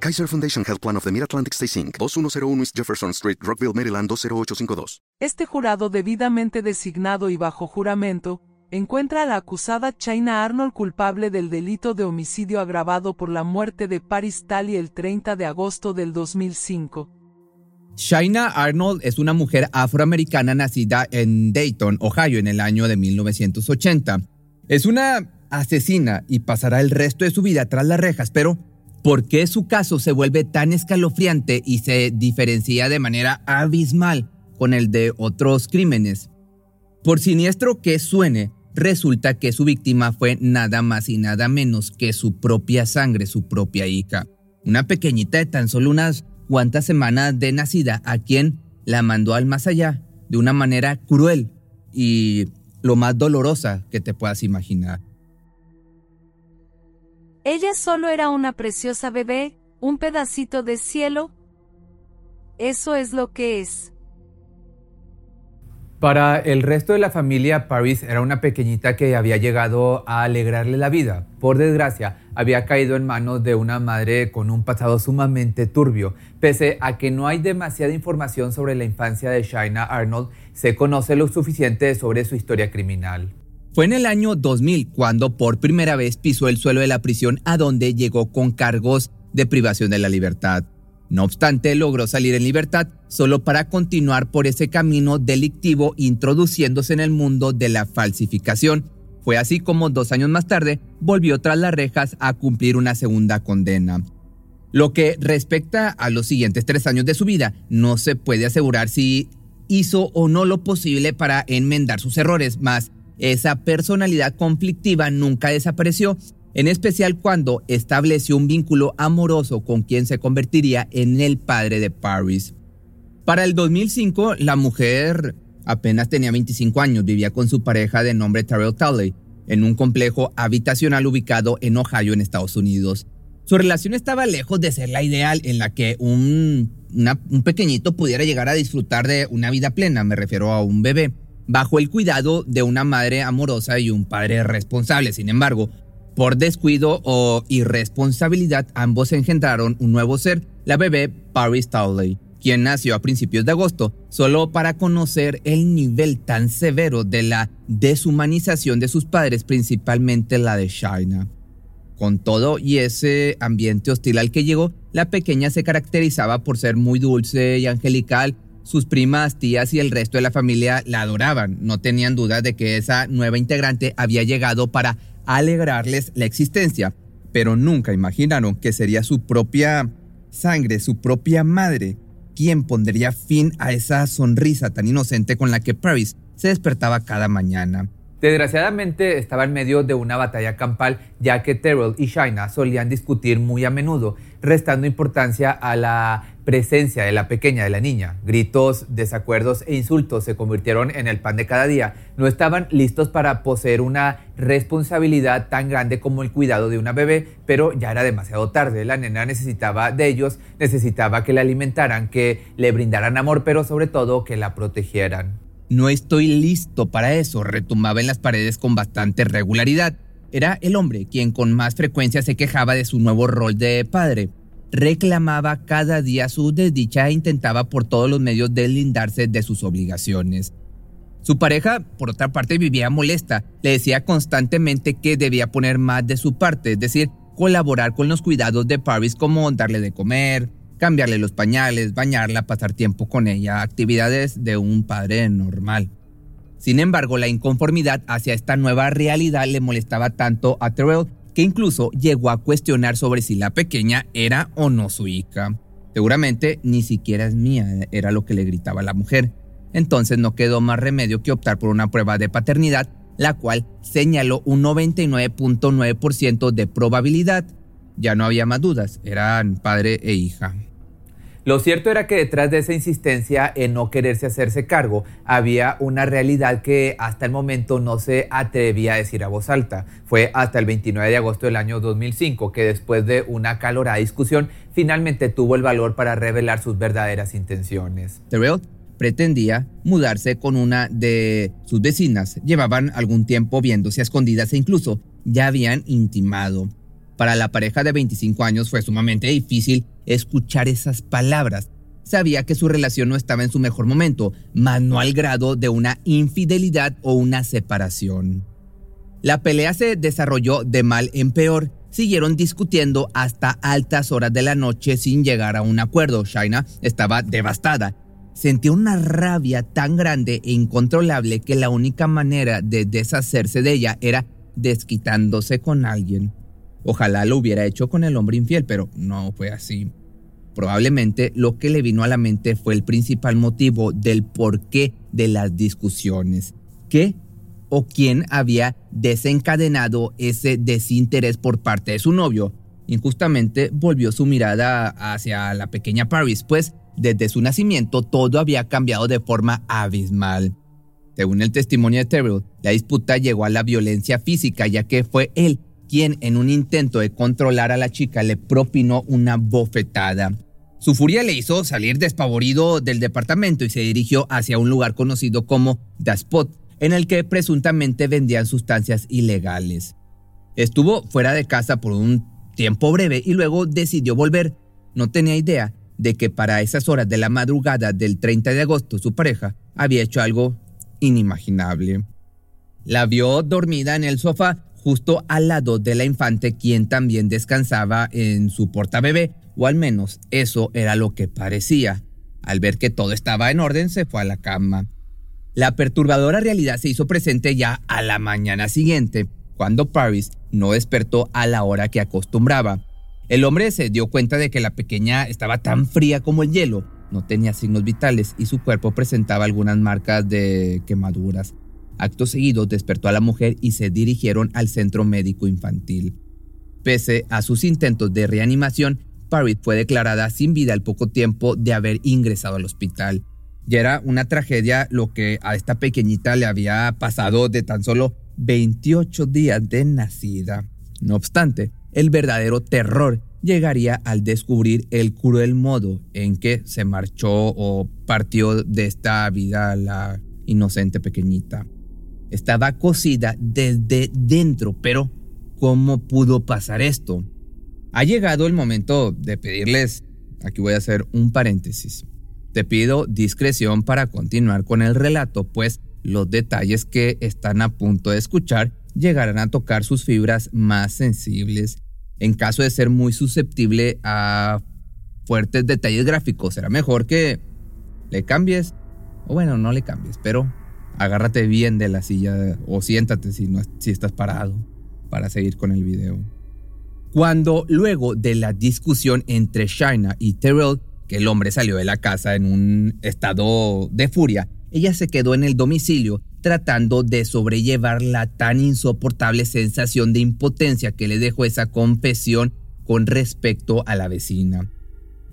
Kaiser Foundation Health Plan of the Mid-Atlantic Stay Inc., 2101 East Jefferson Street, Rockville, Maryland 20852. Este jurado debidamente designado y bajo juramento, encuentra a la acusada China Arnold culpable del delito de homicidio agravado por la muerte de Paris Talley el 30 de agosto del 2005. China Arnold es una mujer afroamericana nacida en Dayton, Ohio, en el año de 1980. Es una asesina y pasará el resto de su vida tras las rejas, pero ¿por qué su caso se vuelve tan escalofriante y se diferencia de manera abismal con el de otros crímenes? Por siniestro que suene, resulta que su víctima fue nada más y nada menos que su propia sangre, su propia hija. Una pequeñita de tan solo unas cuantas semanas de nacida a quien la mandó al más allá de una manera cruel y lo más dolorosa que te puedas imaginar. Ella solo era una preciosa bebé, un pedacito de cielo. Eso es lo que es. Para el resto de la familia, Paris era una pequeñita que había llegado a alegrarle la vida. Por desgracia, había caído en manos de una madre con un pasado sumamente turbio. Pese a que no hay demasiada información sobre la infancia de Shaina Arnold, se conoce lo suficiente sobre su historia criminal. Fue en el año 2000 cuando por primera vez pisó el suelo de la prisión a donde llegó con cargos de privación de la libertad. No obstante, logró salir en libertad solo para continuar por ese camino delictivo introduciéndose en el mundo de la falsificación. Fue así como dos años más tarde volvió tras las rejas a cumplir una segunda condena. Lo que respecta a los siguientes tres años de su vida, no se puede asegurar si hizo o no lo posible para enmendar sus errores, mas esa personalidad conflictiva nunca desapareció en especial cuando estableció un vínculo amoroso con quien se convertiría en el padre de Paris. Para el 2005, la mujer apenas tenía 25 años, vivía con su pareja de nombre Terrell Tully en un complejo habitacional ubicado en Ohio, en Estados Unidos. Su relación estaba lejos de ser la ideal en la que un, un pequeñito pudiera llegar a disfrutar de una vida plena, me refiero a un bebé, bajo el cuidado de una madre amorosa y un padre responsable. Sin embargo, por descuido o irresponsabilidad, ambos engendraron un nuevo ser, la bebé Paris Towley, quien nació a principios de agosto, solo para conocer el nivel tan severo de la deshumanización de sus padres, principalmente la de Shaina. Con todo y ese ambiente hostil al que llegó, la pequeña se caracterizaba por ser muy dulce y angelical. Sus primas, tías y el resto de la familia la adoraban. No tenían duda de que esa nueva integrante había llegado para alegrarles la existencia, pero nunca imaginaron que sería su propia sangre, su propia madre, quien pondría fin a esa sonrisa tan inocente con la que Paris se despertaba cada mañana. Desgraciadamente estaba en medio de una batalla campal, ya que Terrell y Shaina solían discutir muy a menudo, restando importancia a la presencia de la pequeña, de la niña. Gritos, desacuerdos e insultos se convirtieron en el pan de cada día. No estaban listos para poseer una responsabilidad tan grande como el cuidado de una bebé, pero ya era demasiado tarde. La nena necesitaba de ellos, necesitaba que la alimentaran, que le brindaran amor, pero sobre todo que la protegieran. No estoy listo para eso, retumbaba en las paredes con bastante regularidad. Era el hombre quien con más frecuencia se quejaba de su nuevo rol de padre. Reclamaba cada día su desdicha e intentaba por todos los medios deslindarse de sus obligaciones. Su pareja, por otra parte, vivía molesta. Le decía constantemente que debía poner más de su parte, es decir, colaborar con los cuidados de Paris como darle de comer, cambiarle los pañales, bañarla, pasar tiempo con ella, actividades de un padre normal. Sin embargo, la inconformidad hacia esta nueva realidad le molestaba tanto a Terrell que incluso llegó a cuestionar sobre si la pequeña era o no su hija. Seguramente ni siquiera es mía, era lo que le gritaba la mujer. Entonces no quedó más remedio que optar por una prueba de paternidad, la cual señaló un 99.9% de probabilidad. Ya no había más dudas, eran padre e hija. Lo cierto era que detrás de esa insistencia en no quererse hacerse cargo había una realidad que hasta el momento no se atrevía a decir a voz alta. Fue hasta el 29 de agosto del año 2005 que después de una calorada discusión finalmente tuvo el valor para revelar sus verdaderas intenciones. Terrell pretendía mudarse con una de sus vecinas. Llevaban algún tiempo viéndose a escondidas e incluso ya habían intimado. Para la pareja de 25 años fue sumamente difícil escuchar esas palabras. Sabía que su relación no estaba en su mejor momento, mas no al grado de una infidelidad o una separación. La pelea se desarrolló de mal en peor. Siguieron discutiendo hasta altas horas de la noche sin llegar a un acuerdo. Shaina estaba devastada. Sentía una rabia tan grande e incontrolable que la única manera de deshacerse de ella era desquitándose con alguien. Ojalá lo hubiera hecho con el hombre infiel, pero no fue así. Probablemente lo que le vino a la mente fue el principal motivo del porqué de las discusiones. ¿Qué o quién había desencadenado ese desinterés por parte de su novio? Injustamente volvió su mirada hacia la pequeña Paris, pues desde su nacimiento todo había cambiado de forma abismal. Según el testimonio de Terrell, la disputa llegó a la violencia física, ya que fue él quien en un intento de controlar a la chica le propinó una bofetada. Su furia le hizo salir despavorido del departamento y se dirigió hacia un lugar conocido como The Spot, en el que presuntamente vendían sustancias ilegales. Estuvo fuera de casa por un tiempo breve y luego decidió volver. No tenía idea de que para esas horas de la madrugada del 30 de agosto su pareja había hecho algo inimaginable. La vio dormida en el sofá justo al lado de la infante quien también descansaba en su portabebé, o al menos eso era lo que parecía. Al ver que todo estaba en orden, se fue a la cama. La perturbadora realidad se hizo presente ya a la mañana siguiente, cuando Paris no despertó a la hora que acostumbraba. El hombre se dio cuenta de que la pequeña estaba tan fría como el hielo, no tenía signos vitales y su cuerpo presentaba algunas marcas de quemaduras. Acto seguido despertó a la mujer y se dirigieron al centro médico infantil. Pese a sus intentos de reanimación, Paris fue declarada sin vida al poco tiempo de haber ingresado al hospital. Ya era una tragedia lo que a esta pequeñita le había pasado de tan solo 28 días de nacida. No obstante, el verdadero terror llegaría al descubrir el cruel modo en que se marchó o partió de esta vida la inocente pequeñita estaba cocida desde dentro, pero ¿cómo pudo pasar esto? Ha llegado el momento de pedirles, aquí voy a hacer un paréntesis. Te pido discreción para continuar con el relato, pues los detalles que están a punto de escuchar llegarán a tocar sus fibras más sensibles. En caso de ser muy susceptible a fuertes detalles gráficos, será mejor que le cambies, o bueno, no le cambies, pero agárrate bien de la silla o siéntate si, no, si estás parado para seguir con el video. Cuando luego de la discusión entre Shaina y Terrell, que el hombre salió de la casa en un estado de furia, ella se quedó en el domicilio tratando de sobrellevar la tan insoportable sensación de impotencia que le dejó esa confesión con respecto a la vecina.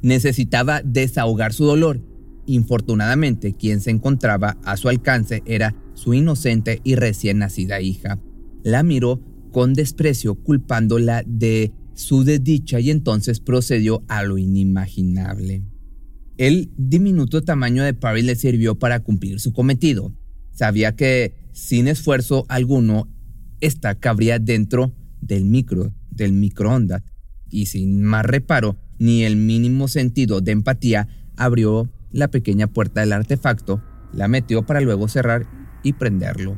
Necesitaba desahogar su dolor Infortunadamente, quien se encontraba a su alcance era su inocente y recién nacida hija. La miró con desprecio, culpándola de su desdicha y entonces procedió a lo inimaginable. El diminuto tamaño de Paris le sirvió para cumplir su cometido. Sabía que, sin esfuerzo alguno, esta cabría dentro del micro, del microondas, y sin más reparo ni el mínimo sentido de empatía, abrió la pequeña puerta del artefacto, la metió para luego cerrar y prenderlo.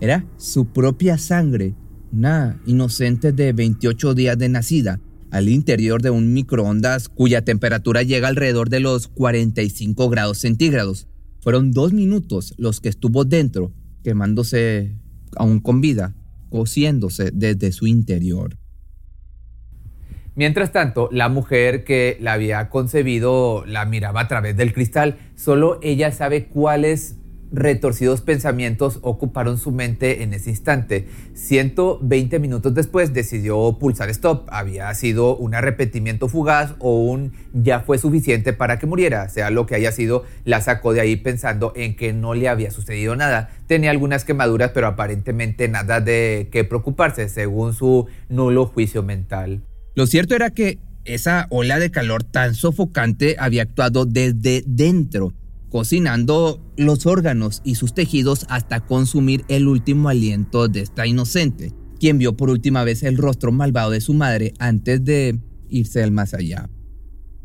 Era su propia sangre, una inocente de 28 días de nacida, al interior de un microondas cuya temperatura llega alrededor de los 45 grados centígrados. Fueron dos minutos los que estuvo dentro, quemándose aún con vida, cociéndose desde su interior. Mientras tanto, la mujer que la había concebido la miraba a través del cristal. Solo ella sabe cuál es retorcidos pensamientos ocuparon su mente en ese instante. 120 minutos después decidió pulsar stop. Había sido un arrepentimiento fugaz o un ya fue suficiente para que muriera. Sea lo que haya sido, la sacó de ahí pensando en que no le había sucedido nada. Tenía algunas quemaduras, pero aparentemente nada de qué preocuparse, según su nulo juicio mental. Lo cierto era que esa ola de calor tan sofocante había actuado desde dentro cocinando los órganos y sus tejidos hasta consumir el último aliento de esta inocente, quien vio por última vez el rostro malvado de su madre antes de irse al más allá.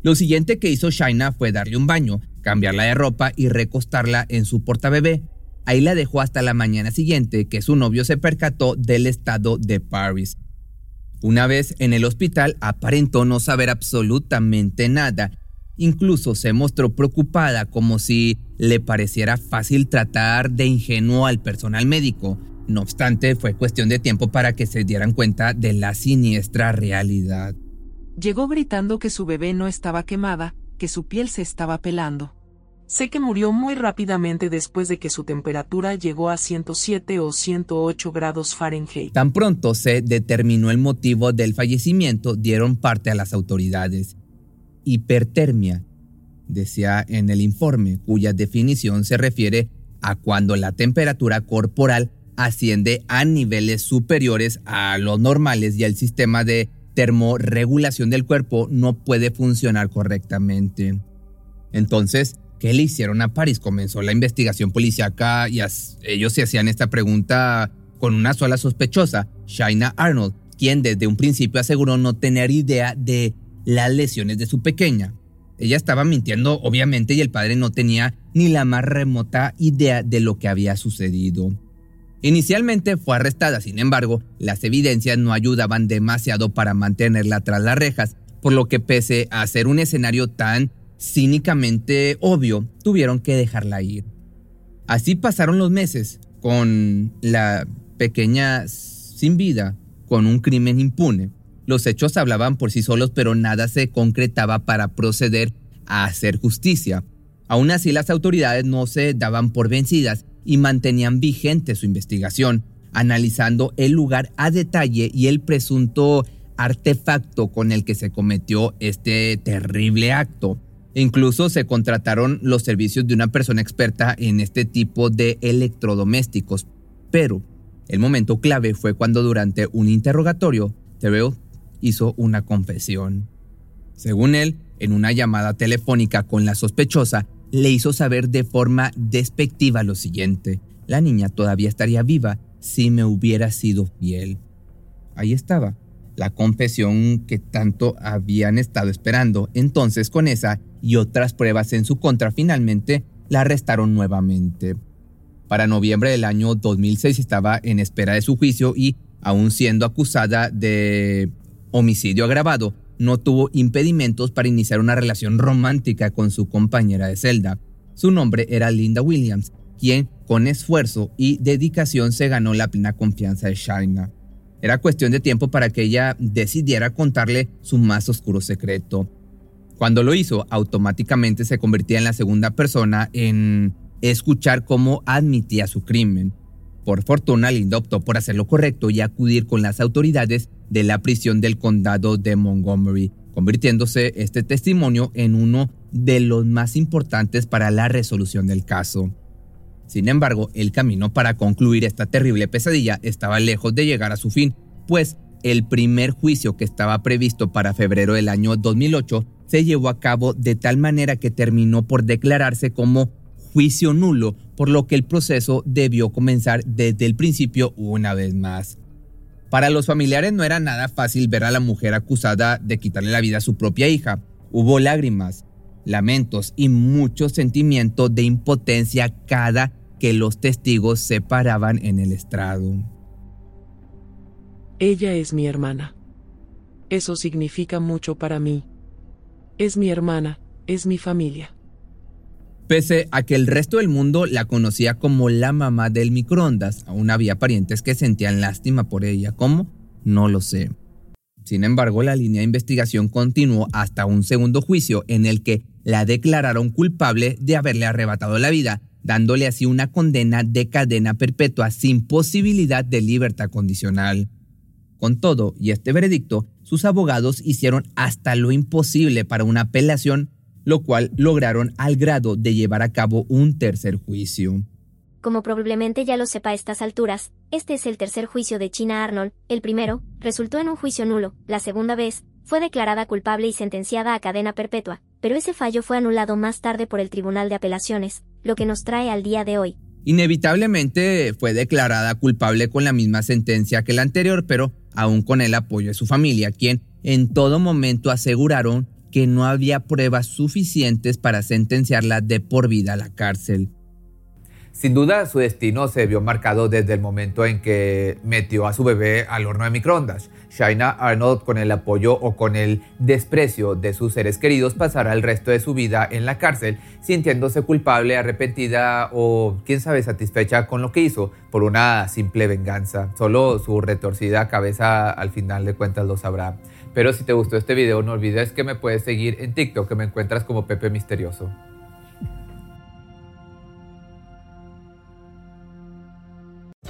Lo siguiente que hizo Shaina fue darle un baño, cambiarla de ropa y recostarla en su portabebé. Ahí la dejó hasta la mañana siguiente que su novio se percató del estado de Paris. Una vez en el hospital aparentó no saber absolutamente nada Incluso se mostró preocupada como si le pareciera fácil tratar de ingenuo al personal médico. No obstante, fue cuestión de tiempo para que se dieran cuenta de la siniestra realidad. Llegó gritando que su bebé no estaba quemada, que su piel se estaba pelando. Sé que murió muy rápidamente después de que su temperatura llegó a 107 o 108 grados Fahrenheit. Tan pronto se determinó el motivo del fallecimiento, dieron parte a las autoridades hipertermia, decía en el informe, cuya definición se refiere a cuando la temperatura corporal asciende a niveles superiores a los normales y el sistema de termorregulación del cuerpo no puede funcionar correctamente. Entonces, ¿qué le hicieron a Paris? Comenzó la investigación policíaca y ellos se hacían esta pregunta con una sola sospechosa, Shaina Arnold, quien desde un principio aseguró no tener idea de las lesiones de su pequeña. Ella estaba mintiendo, obviamente, y el padre no tenía ni la más remota idea de lo que había sucedido. Inicialmente fue arrestada, sin embargo, las evidencias no ayudaban demasiado para mantenerla tras las rejas, por lo que pese a ser un escenario tan cínicamente obvio, tuvieron que dejarla ir. Así pasaron los meses, con la pequeña sin vida, con un crimen impune. Los hechos hablaban por sí solos, pero nada se concretaba para proceder a hacer justicia. Aún así, las autoridades no se daban por vencidas y mantenían vigente su investigación, analizando el lugar a detalle y el presunto artefacto con el que se cometió este terrible acto. Incluso se contrataron los servicios de una persona experta en este tipo de electrodomésticos. Pero el momento clave fue cuando durante un interrogatorio, Terrell hizo una confesión. Según él, en una llamada telefónica con la sospechosa, le hizo saber de forma despectiva lo siguiente. La niña todavía estaría viva si me hubiera sido fiel. Ahí estaba, la confesión que tanto habían estado esperando. Entonces, con esa y otras pruebas en su contra, finalmente la arrestaron nuevamente. Para noviembre del año 2006 estaba en espera de su juicio y, aún siendo acusada de homicidio agravado, no tuvo impedimentos para iniciar una relación romántica con su compañera de celda. Su nombre era Linda Williams, quien con esfuerzo y dedicación se ganó la plena confianza de Shaina. Era cuestión de tiempo para que ella decidiera contarle su más oscuro secreto. Cuando lo hizo, automáticamente se convertía en la segunda persona en escuchar cómo admitía su crimen. Por fortuna, Linda optó por hacer lo correcto y acudir con las autoridades de la prisión del condado de Montgomery, convirtiéndose este testimonio en uno de los más importantes para la resolución del caso. Sin embargo, el camino para concluir esta terrible pesadilla estaba lejos de llegar a su fin, pues el primer juicio que estaba previsto para febrero del año 2008 se llevó a cabo de tal manera que terminó por declararse como juicio nulo, por lo que el proceso debió comenzar desde el principio una vez más. Para los familiares no era nada fácil ver a la mujer acusada de quitarle la vida a su propia hija. Hubo lágrimas, lamentos y mucho sentimiento de impotencia cada que los testigos se paraban en el estrado. Ella es mi hermana. Eso significa mucho para mí. Es mi hermana, es mi familia. Pese a que el resto del mundo la conocía como la mamá del microondas, aún había parientes que sentían lástima por ella. ¿Cómo? No lo sé. Sin embargo, la línea de investigación continuó hasta un segundo juicio en el que la declararon culpable de haberle arrebatado la vida dándole así una condena de cadena perpetua sin posibilidad de libertad condicional. Con todo, y este veredicto, sus abogados hicieron hasta lo imposible para una apelación, lo cual lograron al grado de llevar a cabo un tercer juicio. Como probablemente ya lo sepa a estas alturas, este es el tercer juicio de China Arnold. El primero resultó en un juicio nulo. La segunda vez fue declarada culpable y sentenciada a cadena perpetua, pero ese fallo fue anulado más tarde por el Tribunal de Apelaciones, lo que nos trae al día de hoy. Inevitablemente fue declarada culpable con la misma sentencia que la anterior, pero aún con el apoyo de su familia, quien en todo momento aseguraron que no había pruebas suficientes para sentenciarla de por vida a la cárcel. Sin duda, su destino se vio marcado desde el momento en que metió a su bebé al horno de microondas. Shaina Arnold, con el apoyo o con el desprecio de sus seres queridos, pasará el resto de su vida en la cárcel, sintiéndose culpable, arrepentida o, quién sabe, satisfecha con lo que hizo por una simple venganza. Solo su retorcida cabeza al final de cuentas lo sabrá. Pero si te gustó este video, no olvides que me puedes seguir en TikTok, que me encuentras como Pepe Misterioso.